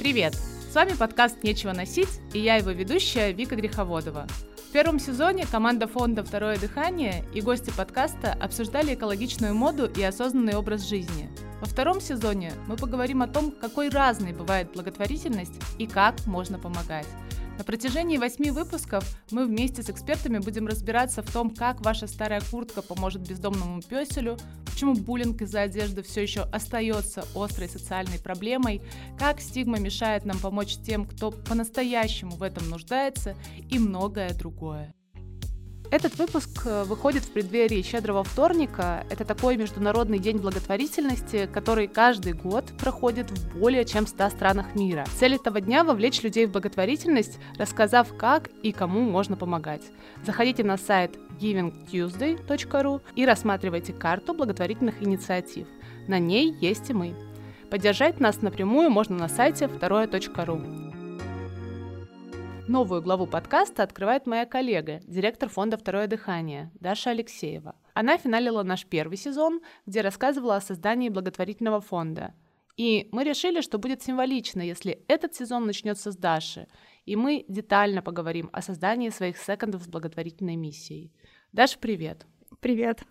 Привет! С вами подкаст «Нечего носить» и я его ведущая Вика Греховодова. В первом сезоне команда фонда «Второе дыхание» и гости подкаста обсуждали экологичную моду и осознанный образ жизни. Во втором сезоне мы поговорим о том, какой разной бывает благотворительность и как можно помогать. На протяжении восьми выпусков мы вместе с экспертами будем разбираться в том, как ваша старая куртка поможет бездомному песелю, почему буллинг из-за одежды все еще остается острой социальной проблемой, как стигма мешает нам помочь тем, кто по-настоящему в этом нуждается и многое другое. Этот выпуск э, выходит в преддверии Щедрого вторника. Это такой международный день благотворительности, который каждый год проходит в более чем 100 странах мира. Цель этого дня — вовлечь людей в благотворительность, рассказав, как и кому можно помогать. Заходите на сайт givingtuesday.ru и рассматривайте карту благотворительных инициатив. На ней есть и мы. Поддержать нас напрямую можно на сайте второе.ру. Новую главу подкаста открывает моя коллега, директор фонда «Второе дыхание» Даша Алексеева. Она финалила наш первый сезон, где рассказывала о создании благотворительного фонда. И мы решили, что будет символично, если этот сезон начнется с Даши, и мы детально поговорим о создании своих секондов с благотворительной миссией. Даша, привет! Привет!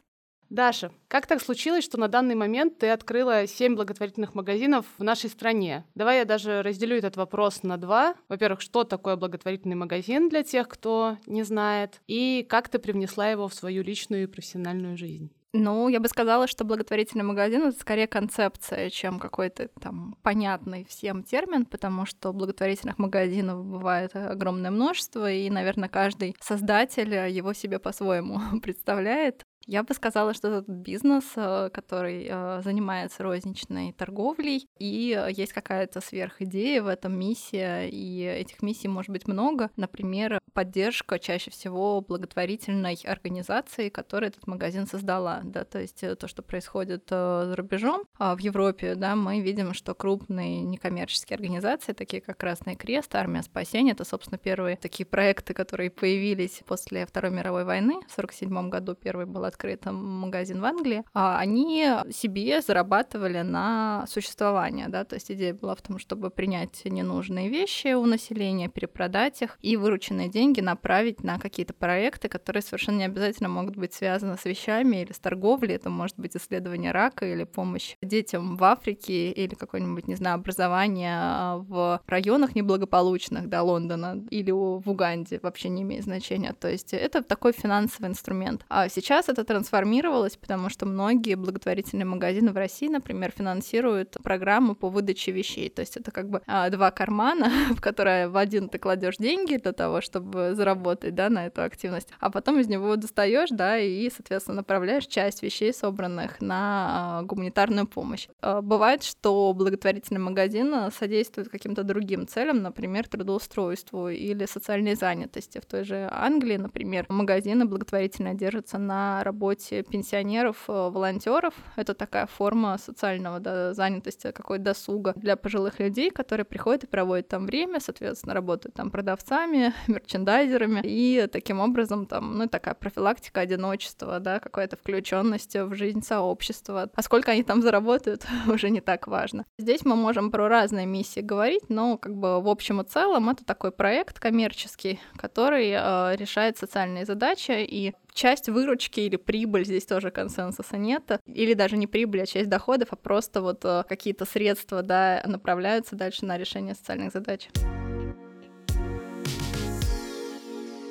Даша, как так случилось, что на данный момент ты открыла семь благотворительных магазинов в нашей стране? Давай я даже разделю этот вопрос на два. Во-первых, что такое благотворительный магазин для тех, кто не знает, и как ты привнесла его в свою личную и профессиональную жизнь? Ну, я бы сказала, что благотворительный магазин это скорее концепция, чем какой-то там понятный всем термин, потому что благотворительных магазинов бывает огромное множество, и, наверное, каждый создатель его себе по-своему представляет. Я бы сказала, что это бизнес, э, который э, занимается розничной торговлей, и э, есть какая-то сверхидея в этом миссия, и этих миссий может быть много. Например, поддержка чаще всего благотворительной организации, которая этот магазин создала. Да, то есть то, что происходит за рубежом, а в Европе, да, мы видим, что крупные некоммерческие организации, такие как Красный Крест, Армия спасения, это, собственно, первые такие проекты, которые появились после Второй мировой войны. В 1947 году первый был открыт открытом магазин в Англии, а они себе зарабатывали на существование, да, то есть идея была в том, чтобы принять ненужные вещи у населения, перепродать их и вырученные деньги направить на какие-то проекты, которые совершенно не обязательно могут быть связаны с вещами или с торговлей, это может быть исследование рака или помощь детям в Африке или какое-нибудь, не знаю, образование а, в районах неблагополучных, да, Лондона или в Уганде, вообще не имеет значения. То есть это такой финансовый инструмент. А сейчас это трансформировалось, потому что многие благотворительные магазины в России, например, финансируют программу по выдаче вещей. То есть это как бы а, два кармана, в которые в один ты кладешь деньги для того, чтобы заработать да, на эту активность, а потом из него достаешь, да, и, соответственно, направляешь часть вещей, собранных на а, гуманитарную помощь. А, бывает, что благотворительный магазин содействует каким-то другим целям, например, трудоустройству или социальной занятости. В той же Англии, например, магазины благотворительно держатся на работе пенсионеров, э, волонтеров. Это такая форма социального да, занятости, какой-то досуга для пожилых людей, которые приходят и проводят там время, соответственно, работают там продавцами, мерчендайзерами, и таким образом там, ну, такая профилактика одиночества, да, какая-то включенность в жизнь сообщества. А сколько они там заработают, уже не так важно. Здесь мы можем про разные миссии говорить, но как бы в общем и целом это такой проект коммерческий, который э, решает социальные задачи, и часть выручки или прибыль, здесь тоже консенсуса нет, или даже не прибыль, а часть доходов, а просто вот э, какие-то средства, да, направляются дальше на решение социальных задач.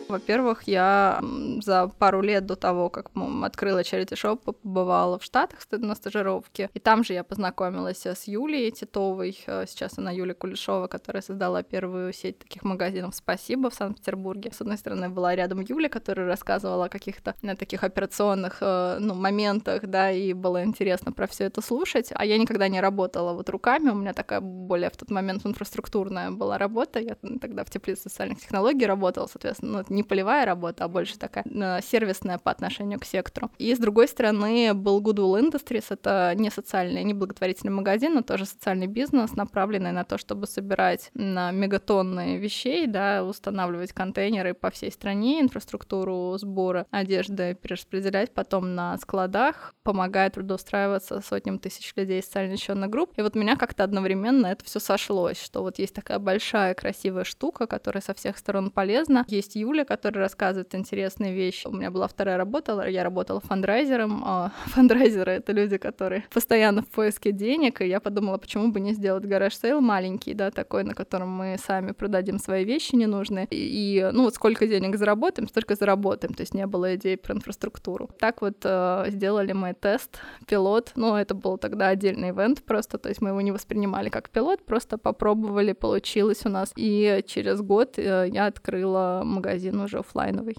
Во-первых, я за пару лет до того, как открыла Charity Shop, побывала в Штатах на стажировке. И там же я познакомилась с Юлией Титовой. Э, сейчас она Юлия Кулешова, которая создала первую сеть таких магазинов «Спасибо» в Санкт-Петербурге. С одной стороны, была рядом Юля, которая рассказывала о каких-то на таких операционных э, ну, моментах, да, и было интересно про все это слушать. А я никогда не работала вот руками, у меня такая более в тот момент инфраструктурная была работа. Я тогда в теплице социальных технологий работала, соответственно, ну, не полевая работа, а больше такая э, сервисная по отношению к сектору. И с другой стороны был Goodwill Industries, это не социальный, не благотворительный магазин, но тоже социальный бизнес, направленный на то, чтобы собирать на мегатонны вещей, да, устанавливать контейнеры по всей стране, инфраструктуру сбора одежды перераспределять потом на складах, помогает трудоустраиваться сотням тысяч людей из социально защищенных групп. И вот меня как-то одновременно это все сошлось, что вот есть такая большая красивая штука, которая со всех сторон полезна. Есть Юля, которая рассказывает интересные вещи. У меня была вторая работа, я работала фандрайзером. А фандрайзеры — это люди, которые постоянно в поиске денег, и я подумала, почему бы не сделать garage sale маленький, да, такой, на котором мы сами продадим свои вещи ненужные, и, и ну вот сколько денег заработаем, столько заработаем, то есть не было идей про инфраструктуру. Так вот э, сделали мы тест, пилот, ну это был тогда отдельный event просто, то есть мы его не воспринимали как пилот, просто попробовали, получилось у нас, и через год э, я открыла магазин уже офлайновый.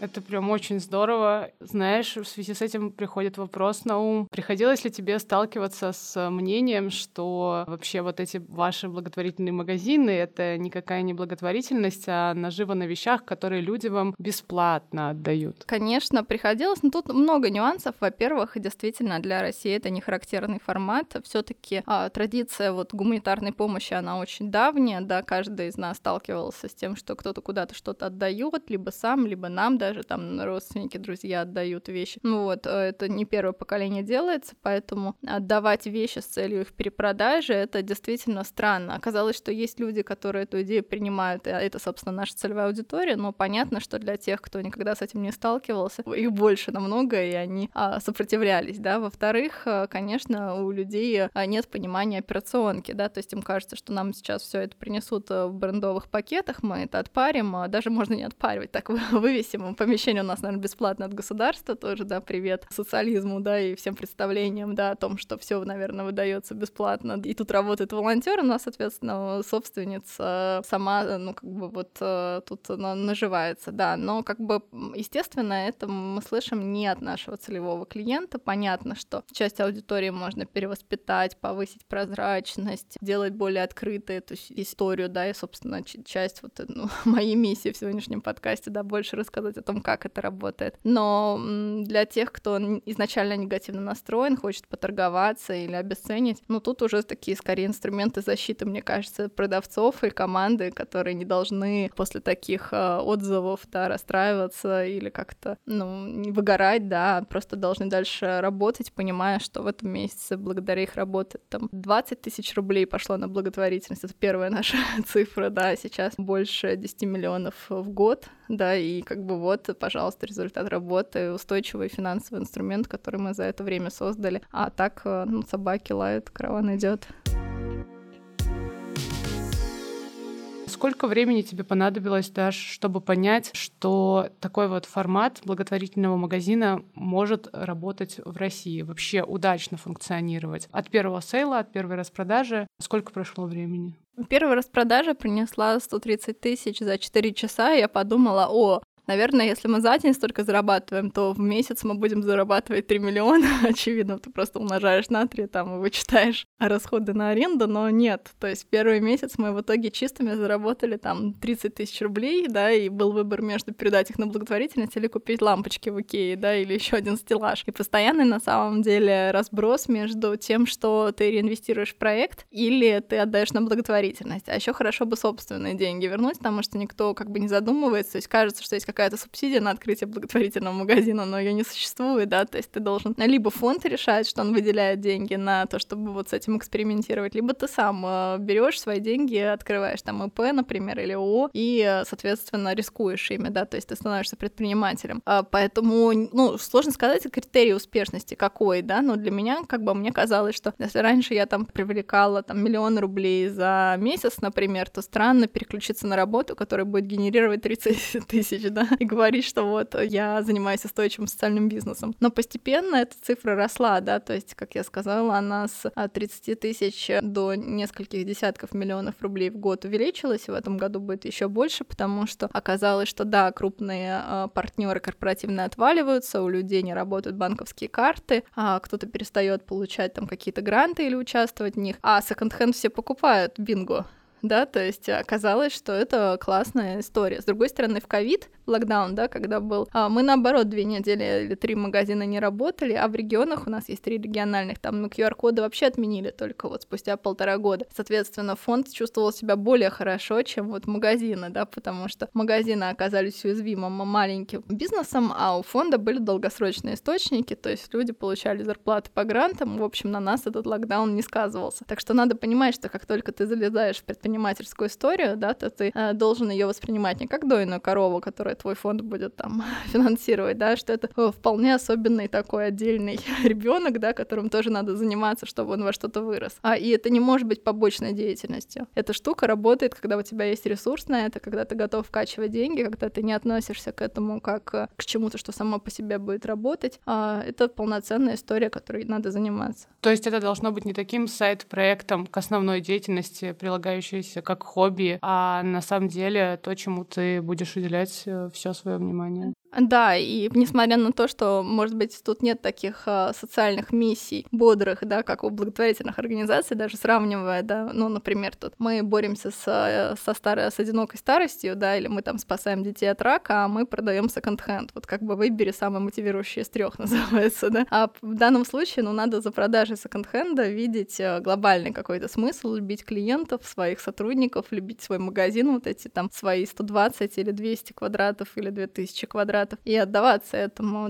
Это прям очень здорово. Знаешь, в связи с этим приходит вопрос на ум. Приходилось ли тебе сталкиваться с мнением, что вообще вот эти ваши благотворительные магазины — это никакая не благотворительность, а нажива на вещах, которые люди вам бесплатно отдают? Конечно, приходилось, но тут много нюансов. Во-первых, действительно, для России это не характерный формат. все таки а, традиция вот гуманитарной помощи, она очень давняя, да, каждый из нас сталкивался с тем, что кто-то куда-то что-то отдает, либо сам, либо нам даже там родственники, друзья отдают вещи. Ну вот, э, это не первое поколение делается, поэтому отдавать вещи с целью их перепродажи, это действительно странно. Оказалось, что есть люди, которые эту идею принимают, и это, собственно, наша целевая аудитория, но понятно, что для тех, кто никогда с этим не сталкивался, их больше намного, и они а, сопротивлялись, да. Во-вторых, э, конечно, у людей а, нет понимания операционки, да, то есть им кажется, что нам сейчас все это принесут э, в брендовых пакетах, мы это отпарим, а даже можно не отпаривать, так вывесим помещение у нас, наверное, бесплатно от государства тоже, да, привет социализму, да, и всем представлениям, да, о том, что все, наверное, выдается бесплатно. И тут работает волонтер, у нас, соответственно, собственница сама, ну, как бы вот э, тут наживается, да, но как бы, естественно, это мы слышим не от нашего целевого клиента. Понятно, что часть аудитории можно перевоспитать, повысить прозрачность, делать более открытой эту историю, да, и, собственно, часть вот ну, моей миссии в сегодняшнем подкасте, да, больше рассказать о том, как это работает. Но для тех, кто изначально негативно настроен, хочет поторговаться или обесценить, ну тут уже такие скорее инструменты защиты, мне кажется, продавцов и команды, которые не должны после таких э, отзывов, да, расстраиваться или как-то, ну, выгорать, да, просто должны дальше работать, понимая, что в этом месяце благодаря их работе там 20 тысяч рублей пошло на благотворительность, это первая наша цифра, да, сейчас больше 10 миллионов в год, да, и как бы вот пожалуйста, результат работы, устойчивый финансовый инструмент, который мы за это время создали. А так, э, ну, собаки лают, караван идет. Сколько времени тебе понадобилось, Даш, чтобы понять, что такой вот формат благотворительного магазина может работать в России, вообще удачно функционировать? От первого сейла, от первой распродажи, сколько прошло времени? Первая распродажа принесла 130 тысяч за 4 часа, я подумала, о, Наверное, если мы за день столько зарабатываем, то в месяц мы будем зарабатывать 3 миллиона. Очевидно, ты просто умножаешь на 3, там, и вычитаешь расходы на аренду, но нет. То есть первый месяц мы в итоге чистыми заработали там 30 тысяч рублей, да, и был выбор между передать их на благотворительность или купить лампочки в Икее, да, или еще один стеллаж. И постоянный на самом деле разброс между тем, что ты реинвестируешь в проект, или ты отдаешь на благотворительность. А еще хорошо бы собственные деньги вернуть, потому что никто как бы не задумывается. То есть кажется, что есть какая-то субсидия на открытие благотворительного магазина, но ее не существует, да, то есть ты должен либо фонд решать, что он выделяет деньги на то, чтобы вот с этим экспериментировать, либо ты сам э, берешь свои деньги, открываешь там ИП, например, или ООО, и, э, соответственно, рискуешь ими, да, то есть ты становишься предпринимателем. А, поэтому, ну, сложно сказать критерий успешности какой, да, но для меня, как бы, мне казалось, что если раньше я там привлекала там миллион рублей за месяц, например, то странно переключиться на работу, которая будет генерировать 30 тысяч, да, и говорить, что вот я занимаюсь устойчивым социальным бизнесом. Но постепенно эта цифра росла, да, то есть, как я сказала, она с 30 а, тысяч до нескольких десятков миллионов рублей в год увеличилась, и в этом году будет еще больше, потому что оказалось, что да, крупные э, партнеры корпоративные отваливаются, у людей не работают банковские карты, а кто-то перестает получать там какие-то гранты или участвовать в них, а секонд-хенд все покупают, бинго, да, то есть оказалось, что это классная история. С другой стороны, в ковид, локдаун, да, когда был, а, мы наоборот две недели или три магазина не работали, а в регионах у нас есть три региональных, там мы QR-коды вообще отменили только вот спустя полтора года. Соответственно, фонд чувствовал себя более хорошо, чем вот магазины, да, потому что магазины оказались уязвимым маленьким бизнесом, а у фонда были долгосрочные источники, то есть люди получали зарплаты по грантам, в общем, на нас этот локдаун не сказывался. Так что надо понимать, что как только ты залезаешь в предпринимательскую историю, да, то ты э, должен ее воспринимать не как дойную корову, которую твой фонд будет там финансировать, да, что это вполне особенный такой отдельный ребенок, да, которым тоже надо заниматься, чтобы он во что-то вырос. А и это не может быть побочной деятельностью. Эта штука работает, когда у тебя есть ресурс на это, когда ты готов вкачивать деньги, когда ты не относишься к этому как э, к чему-то, что само по себе будет работать. А это полноценная история, которой надо заниматься. То есть это должно быть не таким сайт-проектом к основной деятельности, прилагающейся как хобби, а на самом деле то, чему ты будешь уделять э, все свое внимание. Да, и несмотря на то, что, может быть, тут нет таких э, социальных миссий бодрых, да, как у благотворительных организаций, даже сравнивая, да, ну, например, тут мы боремся с, э, со старой, с одинокой старостью, да, или мы там спасаем детей от рака, а мы продаем секонд-хенд. Вот как бы выбери самый мотивирующий из трех называется, да. А в данном случае, ну, надо за продажей секонд-хенда видеть э, глобальный какой-то смысл, любить клиентов, своих сотрудников, любить свой магазин, вот эти там свои 120 или 200 квадратов или 2000 квадратов квадратов и отдаваться этому.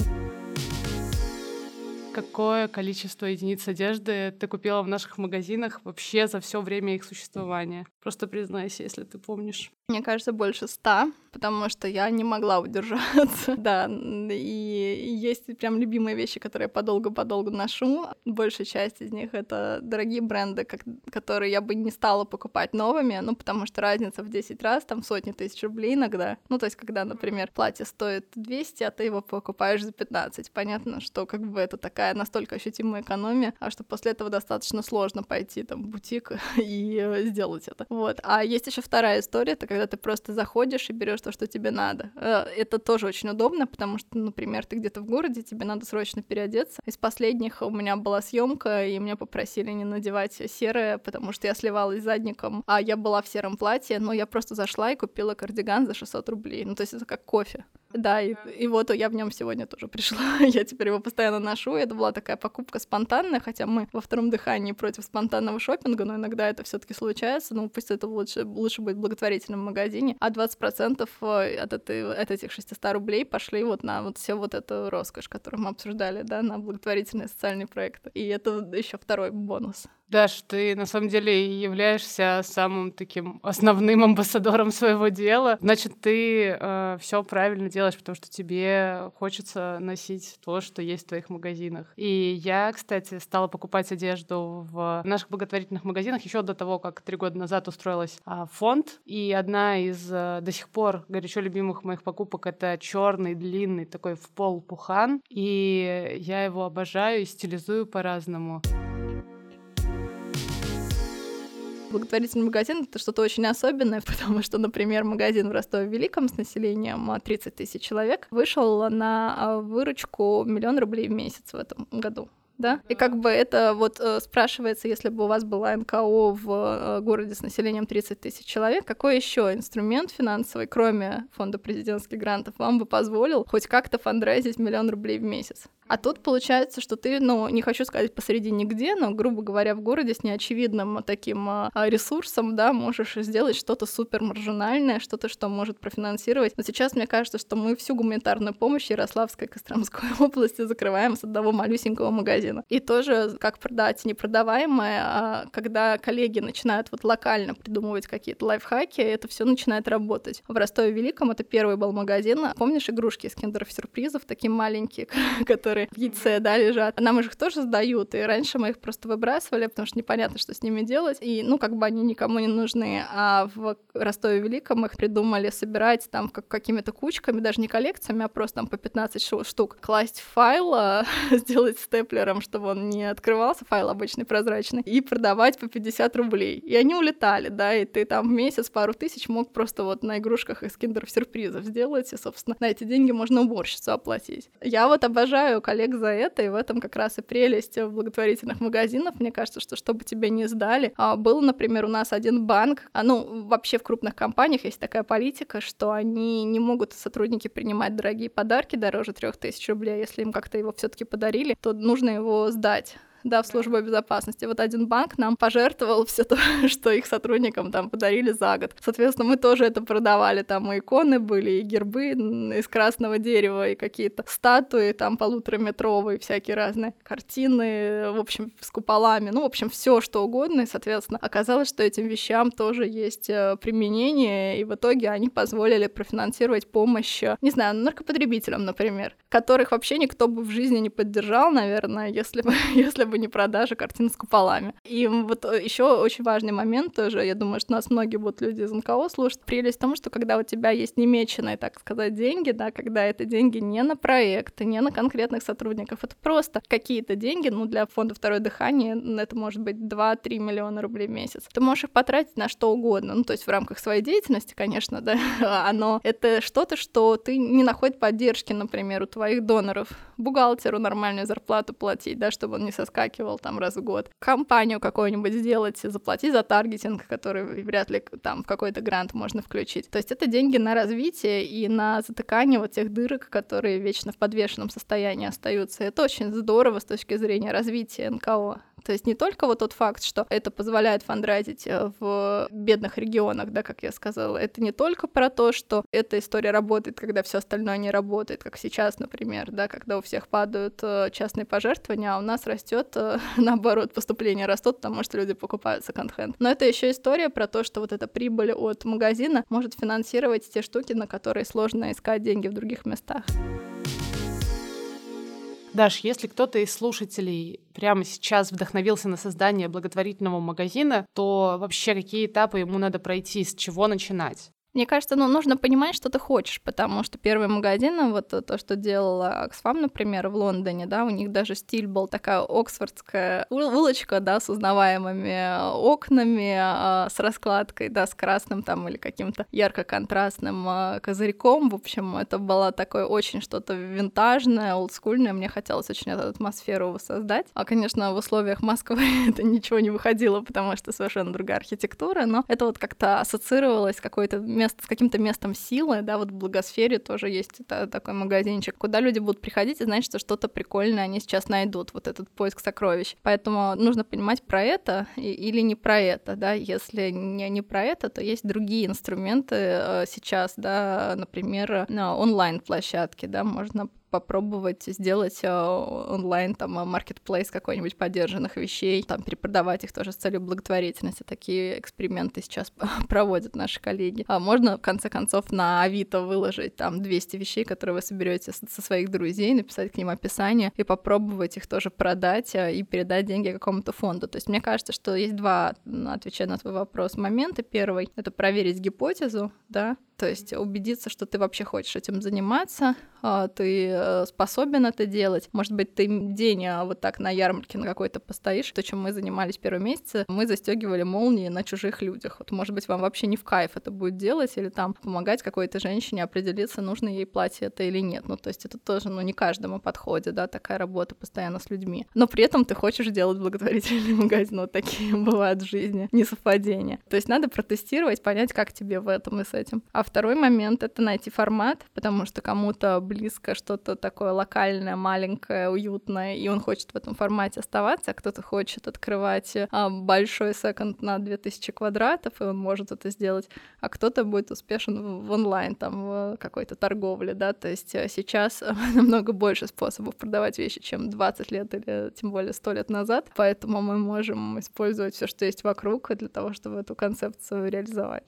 Какое количество единиц одежды ты купила в наших магазинах вообще за все время их существования? Просто признайся, если ты помнишь. Мне кажется, больше ста, потому что я не могла удержаться. да, и есть прям любимые вещи, которые я подолгу-подолгу ношу. Большая часть из них — это дорогие бренды, как, которые я бы не стала покупать новыми, ну, потому что разница в 10 раз, там сотни тысяч рублей иногда. Ну, то есть, когда, например, платье стоит 200, а ты его покупаешь за 15. Понятно, что как бы это такая настолько ощутимая экономия, а что после этого достаточно сложно пойти там в бутик и сделать это. Вот. А есть еще вторая история, это когда ты просто заходишь и берешь то, что тебе надо. Э, это тоже очень удобно, потому что, например, ты где-то в городе, тебе надо срочно переодеться. Из последних у меня была съемка, и меня попросили не надевать серое, потому что я сливалась задником, а я была в сером платье, но я просто зашла и купила кардиган за 600 рублей. Ну, то есть это как кофе. Да, и, и вот я в нем сегодня тоже пришла. я теперь его постоянно ношу. Это была такая покупка спонтанная, хотя мы во втором дыхании против спонтанного шопинга, но иногда это все-таки случается. Ну, пусть это лучше, лучше будет в благотворительном магазине. А 20% э, от, этой, от этих 600 рублей пошли вот на вот все вот эту роскошь, которую мы обсуждали, да, на благотворительные социальные проекты. И это еще второй бонус. Даш, ты на самом деле являешься самым таким основным амбассадором своего дела. Значит, ты э, все правильно делаешь, потому что тебе хочется носить то, что есть в твоих магазинах. И я, кстати, стала покупать одежду в наших благотворительных магазинах еще до того, как три года назад устроилась э, фонд. И одна из э, до сих пор горячо любимых моих покупок это черный длинный такой в пол пухан. И я его обожаю и стилизую по-разному. Благотворительный магазин — это что-то очень особенное, потому что, например, магазин в Ростове-Великом с населением 30 а, тысяч человек вышел на а, выручку миллион рублей в месяц в этом году да? И как бы это вот э, спрашивается, если бы у вас была НКО в э, городе с населением 30 тысяч человек, какой еще инструмент финансовый, кроме фонда президентских грантов, вам бы позволил хоть как-то фандрайзить миллион рублей в месяц? А тут получается, что ты, ну, не хочу сказать посреди нигде, но, грубо говоря, в городе с неочевидным таким а, ресурсом, да, можешь сделать что-то супер маржинальное, что-то, что может профинансировать. Но сейчас мне кажется, что мы всю гуманитарную помощь Ярославской и Костромской области закрываем с одного малюсенького магазина. И тоже как продать непродаваемое, а когда коллеги начинают вот локально придумывать какие-то лайфхаки, это все начинает работать. В Ростове Великом это первый был магазин. Помнишь игрушки из киндеров-сюрпризов, такие маленькие, которые которые в яйце, да, лежат. Нам их тоже сдают, и раньше мы их просто выбрасывали, потому что непонятно, что с ними делать, и, ну, как бы они никому не нужны. А в Ростове-Великом их придумали собирать там как какими-то кучками, даже не коллекциями, а просто там по 15 штук. Класть в файл, сделать степлером, чтобы он не открывался, файл обычный прозрачный, и продавать по 50 рублей. И они улетали, да, и ты там в месяц пару тысяч мог просто вот на игрушках из киндер-сюрпризов сделать, и, собственно, на эти деньги можно уборщицу оплатить. Я вот обожаю коллег за это, и в этом как раз и прелесть благотворительных магазинов. Мне кажется, что чтобы тебе не сдали. А, был, например, у нас один банк, а, ну, вообще в крупных компаниях есть такая политика, что они не могут сотрудники принимать дорогие подарки дороже 3000 рублей, а если им как-то его все таки подарили, то нужно его сдать да, в службу безопасности. Вот один банк нам пожертвовал все то, что их сотрудникам там подарили за год. Соответственно, мы тоже это продавали. Там и иконы были, и гербы из красного дерева, и какие-то статуи там полутораметровые, всякие разные картины, в общем, с куполами. Ну, в общем, все что угодно. И, соответственно, оказалось, что этим вещам тоже есть э, применение, и в итоге они позволили профинансировать помощь, э, не знаю, наркопотребителям, например, которых вообще никто бы в жизни не поддержал, наверное, если бы, если бы бы не продажа картин с куполами. И вот еще очень важный момент тоже, я думаю, что нас многие будут люди из НКО слушать. Прелесть в том, что когда у тебя есть немеченные, так сказать, деньги, да, когда это деньги не на проекты, не на конкретных сотрудников, это просто какие-то деньги, ну, для фонда «Второе дыхание» это может быть 2-3 миллиона рублей в месяц. Ты можешь их потратить на что угодно, ну, то есть в рамках своей деятельности, конечно, да, оно это что-то, что ты не находишь поддержки, например, у твоих доноров, бухгалтеру нормальную зарплату платить, да, чтобы он не соскакивал проскакивал там раз в год. Компанию какую-нибудь сделать, заплатить за таргетинг, который вряд ли там в какой-то грант можно включить. То есть это деньги на развитие и на затыкание вот тех дырок, которые вечно в подвешенном состоянии остаются. Это очень здорово с точки зрения развития НКО. То есть не только вот тот факт, что это позволяет фандрайзить э, в бедных регионах, да, как я сказала, это не только про то, что эта история работает, когда все остальное не работает, как сейчас, например, да, когда у всех падают э, частные пожертвования, а у нас растет э, наоборот, поступления растут, потому что люди покупают секонд-хенд. Но это еще история про то, что вот эта прибыль от магазина может финансировать те штуки, на которые сложно искать деньги в других местах. Даш, если кто-то из слушателей прямо сейчас вдохновился на создание благотворительного магазина, то вообще какие этапы ему надо пройти, с чего начинать? Мне кажется, ну, нужно понимать, что ты хочешь, потому что первый магазин, вот то, что делала Oxfam, например, в Лондоне, да, у них даже стиль был такая оксфордская улочка, да, с узнаваемыми окнами, а, с раскладкой, да, с красным там или каким-то ярко-контрастным а, козырьком. В общем, это было такое очень что-то винтажное, олдскульное. Мне хотелось очень эту атмосферу воссоздать. А, конечно, в условиях Москвы это ничего не выходило, потому что совершенно другая архитектура, но это вот как-то ассоциировалось какой-то место, с каким-то местом силы, да, вот в Благосфере тоже есть это, такой магазинчик, куда люди будут приходить и знать, что что-то прикольное они сейчас найдут, вот этот поиск сокровищ. Поэтому нужно понимать про это или не про это, да, если не, не про это, то есть другие инструменты э, сейчас, да, например, онлайн-площадки, да, можно попробовать сделать э, онлайн там маркетплейс какой-нибудь поддержанных вещей, там перепродавать их тоже с целью благотворительности. Такие эксперименты сейчас проводят наши коллеги. А можно, в конце концов, на Авито выложить там 200 вещей, которые вы соберете со своих друзей, написать к ним описание и попробовать их тоже продать э, и передать деньги какому-то фонду. То есть мне кажется, что есть два, отвечая на твой вопрос, момента. Первый — это проверить гипотезу, да, то есть убедиться, что ты вообще хочешь этим заниматься, а, ты э, способен это делать. Может быть, ты день а, вот так на ярмарке на какой-то постоишь. То, чем мы занимались первые месяцы, мы застегивали молнии на чужих людях. Вот, может быть, вам вообще не в кайф это будет делать или там помогать какой-то женщине определиться, нужно ей платье это или нет. Ну, то есть это тоже, ну, не каждому подходит, да, такая работа постоянно с людьми. Но при этом ты хочешь делать благотворительный магазин. Вот такие бывают в жизни несовпадения. То есть надо протестировать, понять, как тебе в этом и с этим. А второй момент — это найти формат, потому что кому-то близко что-то такое локальное, маленькое, уютное, и он хочет в этом формате оставаться, а кто-то хочет открывать а, большой секонд на 2000 квадратов, и он может это сделать, а кто-то будет успешен в онлайн, там, в какой-то торговле, да, то есть э, сейчас намного больше способов продавать вещи, чем 20 лет или тем более 100 лет назад, поэтому мы можем использовать все, что есть вокруг, для того, чтобы эту концепцию реализовать.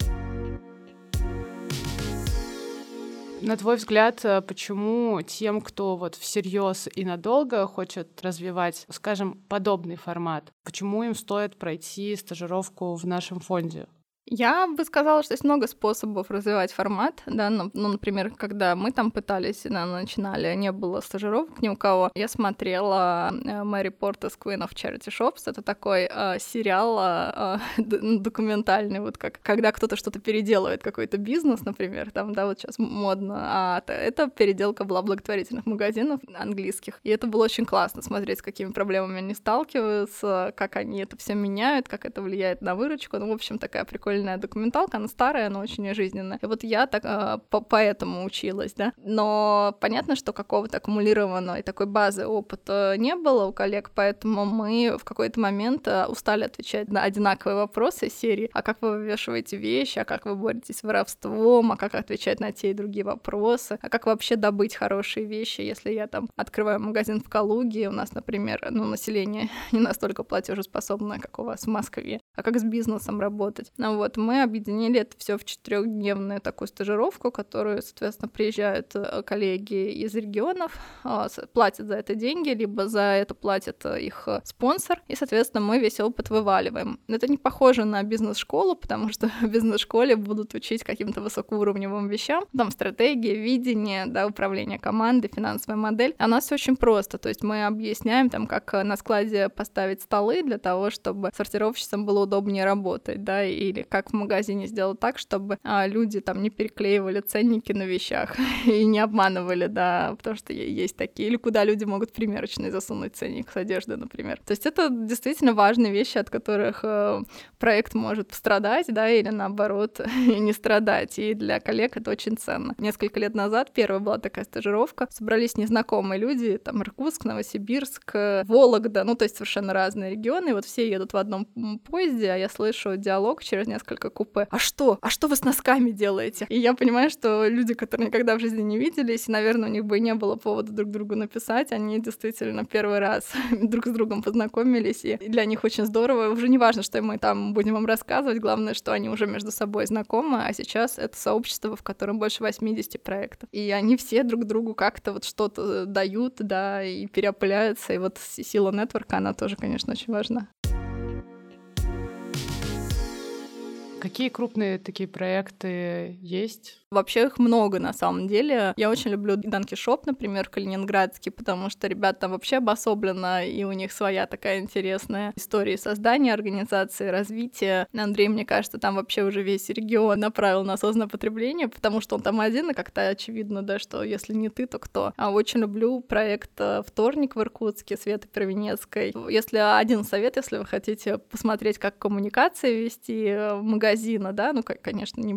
На твой взгляд, э, почему тем, кто вот всерьез и надолго хочет развивать, скажем, подобный формат, почему им стоит пройти стажировку в нашем фонде? Я бы сказала, что есть много способов развивать формат, да, ну, ну например, когда мы там пытались, да, начинали, не было стажировок ни у кого, я смотрела э, Мэри Портас Queen of Charity Shops, это такой э, сериал э, э документальный, вот как когда кто-то что-то переделывает, какой-то бизнес, например, там, да, вот сейчас модно, а это переделка была благотворительных магазинов английских, и это было очень классно смотреть, с какими проблемами они сталкиваются, как они это все меняют, как это влияет на выручку, ну, в общем, такая прикольная прикольная документалка, она старая, но очень жизненная. И вот я так э, по поэтому училась, да. Но понятно, что какого-то аккумулированного и такой базы опыта не было у коллег, поэтому мы в какой-то момент э, устали отвечать на одинаковые вопросы серии, а как вы вывешиваете вещи, а как вы боретесь с воровством, а как отвечать на те и другие вопросы, а как вообще добыть хорошие вещи, если я там открываю магазин в Калуге, у нас, например, ну, население не настолько платежеспособное, как у вас в Москве, а как с бизнесом работать. Ну, вот, мы объединили это все в четырехдневную такую стажировку, которую, соответственно, приезжают э, коллеги из регионов, а, платят за это деньги, либо за это платит э, их э, спонсор, и, соответственно, мы весь опыт вываливаем. Это не похоже на бизнес-школу, потому что в бизнес-школе будут учить каким-то высокоуровневым вещам, там стратегия, видение, да, управление командой, финансовая модель. А у нас все очень просто, то есть мы объясняем там, как на складе поставить столы для того, чтобы сортировщицам было удобнее работать, да, или как в магазине сделать так, чтобы а, люди там не переклеивали ценники на вещах и не обманывали, да, потому что есть такие, или куда люди могут примерочные засунуть ценник с одежды, например. То есть это действительно важные вещи, от которых э, проект может пострадать, да, или наоборот не страдать, и для коллег это очень ценно. Несколько лет назад первая была такая стажировка, собрались незнакомые люди, там Иркутск, Новосибирск, Вологда, ну то есть совершенно разные регионы, и вот все едут в одном поезде, а я слышу диалог через несколько купе. А что? А что вы с носками делаете? И я понимаю, что люди, которые никогда в жизни не виделись, наверное, у них бы и не было повода друг другу написать, они действительно первый раз друг с другом познакомились, и для них очень здорово. Уже не важно, что мы там будем вам рассказывать, главное, что они уже между собой знакомы, а сейчас это сообщество, в котором больше 80 проектов. И они все друг другу как-то вот что-то дают, да, и переопыляются, и вот сила нетворка, она тоже, конечно, очень важна. Какие крупные такие проекты есть? Вообще их много на самом деле. Я очень люблю Данки Шоп, например, калининградский, потому что ребята там вообще обособленно, и у них своя такая интересная история создания организации, развития. Андрей, мне кажется, там вообще уже весь регион направил на осознанное потребление, потому что он там один, и как-то очевидно, да, что если не ты, то кто. А очень люблю проект э, «Вторник» в Иркутске, Светы Первенецкой. Если один совет, если вы хотите посмотреть, как коммуникации вести э, в магазина, да, ну, конечно, не,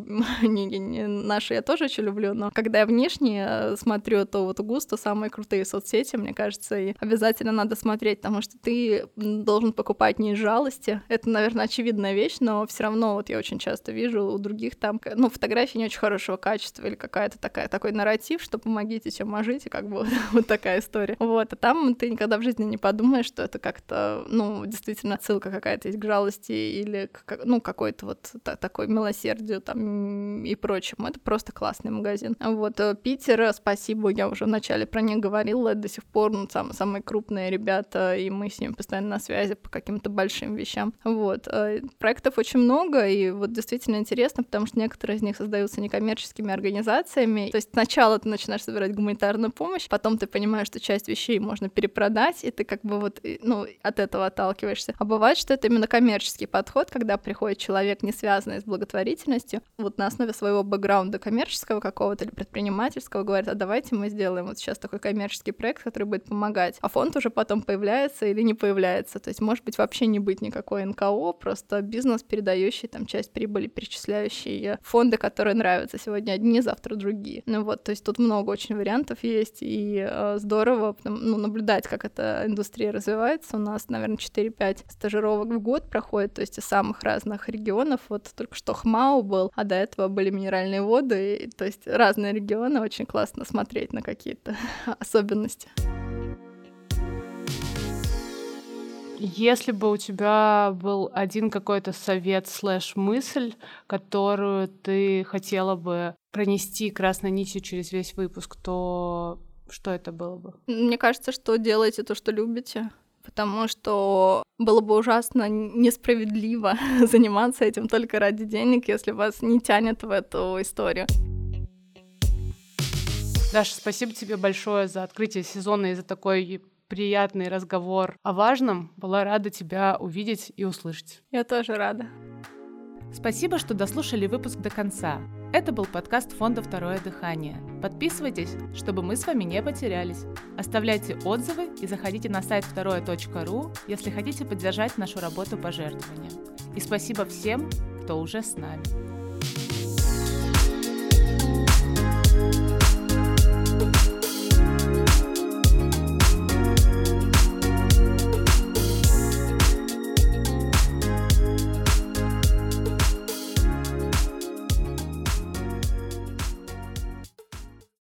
не, не, не наш наши я тоже очень люблю, но когда я внешне смотрю, то вот густо самые крутые соцсети, мне кажется, и обязательно надо смотреть, потому что ты должен покупать не из жалости. Это, наверное, очевидная вещь, но все равно вот я очень часто вижу у других там, ну, фотографии не очень хорошего качества или какая-то такая, такой нарратив, что помогите, чем можете, как бы вот такая история. Вот, а там ты никогда в жизни не подумаешь, что это как-то, ну, действительно ссылка какая-то есть к жалости или, к, ну, какой-то вот такой милосердию там и прочему. Это просто классный магазин. Вот э, Питер, э, спасибо, я уже вначале про них говорила, до сих пор ну, сам, самые крупные ребята, и мы с ними постоянно на связи по каким-то большим вещам. Вот. Э, проектов очень много, и вот действительно интересно, потому что некоторые из них создаются некоммерческими организациями. То есть сначала ты начинаешь собирать гуманитарную помощь, потом ты понимаешь, что часть вещей можно перепродать, и ты как бы вот, ну, от этого отталкиваешься. А бывает, что это именно коммерческий подход, когда приходит человек, не связанный с благотворительностью, вот на основе своего бэкграунда коммерческого какого-то или предпринимательского, говорят, а давайте мы сделаем вот сейчас такой коммерческий проект, который будет помогать. А фонд уже потом появляется или не появляется. То есть, может быть, вообще не быть никакой НКО, просто бизнес, передающий там часть прибыли, перечисляющий фонды, которые нравятся сегодня одни, завтра другие. Ну вот, то есть тут много очень вариантов есть, и э, здорово ну, наблюдать, как эта индустрия развивается. У нас, наверное, 4-5 стажировок в год проходит, то есть из самых разных регионов. Вот только что Хмау был, а до этого были минеральные воды, годы, то есть разные регионы, очень классно смотреть на какие-то особенности. Если бы у тебя был один какой-то совет слэш мысль, которую ты хотела бы пронести красной нитью через весь выпуск, то что это было бы? Мне кажется, что делайте то, что любите потому что было бы ужасно несправедливо заниматься этим только ради денег, если вас не тянет в эту историю. Даша, спасибо тебе большое за открытие сезона и за такой приятный разговор о важном. Была рада тебя увидеть и услышать. Я тоже рада. Спасибо, что дослушали выпуск до конца. Это был подкаст фонда «Второе дыхание». Подписывайтесь, чтобы мы с вами не потерялись. Оставляйте отзывы и заходите на сайт второе.ру, если хотите поддержать нашу работу пожертвования. И спасибо всем, кто уже с нами.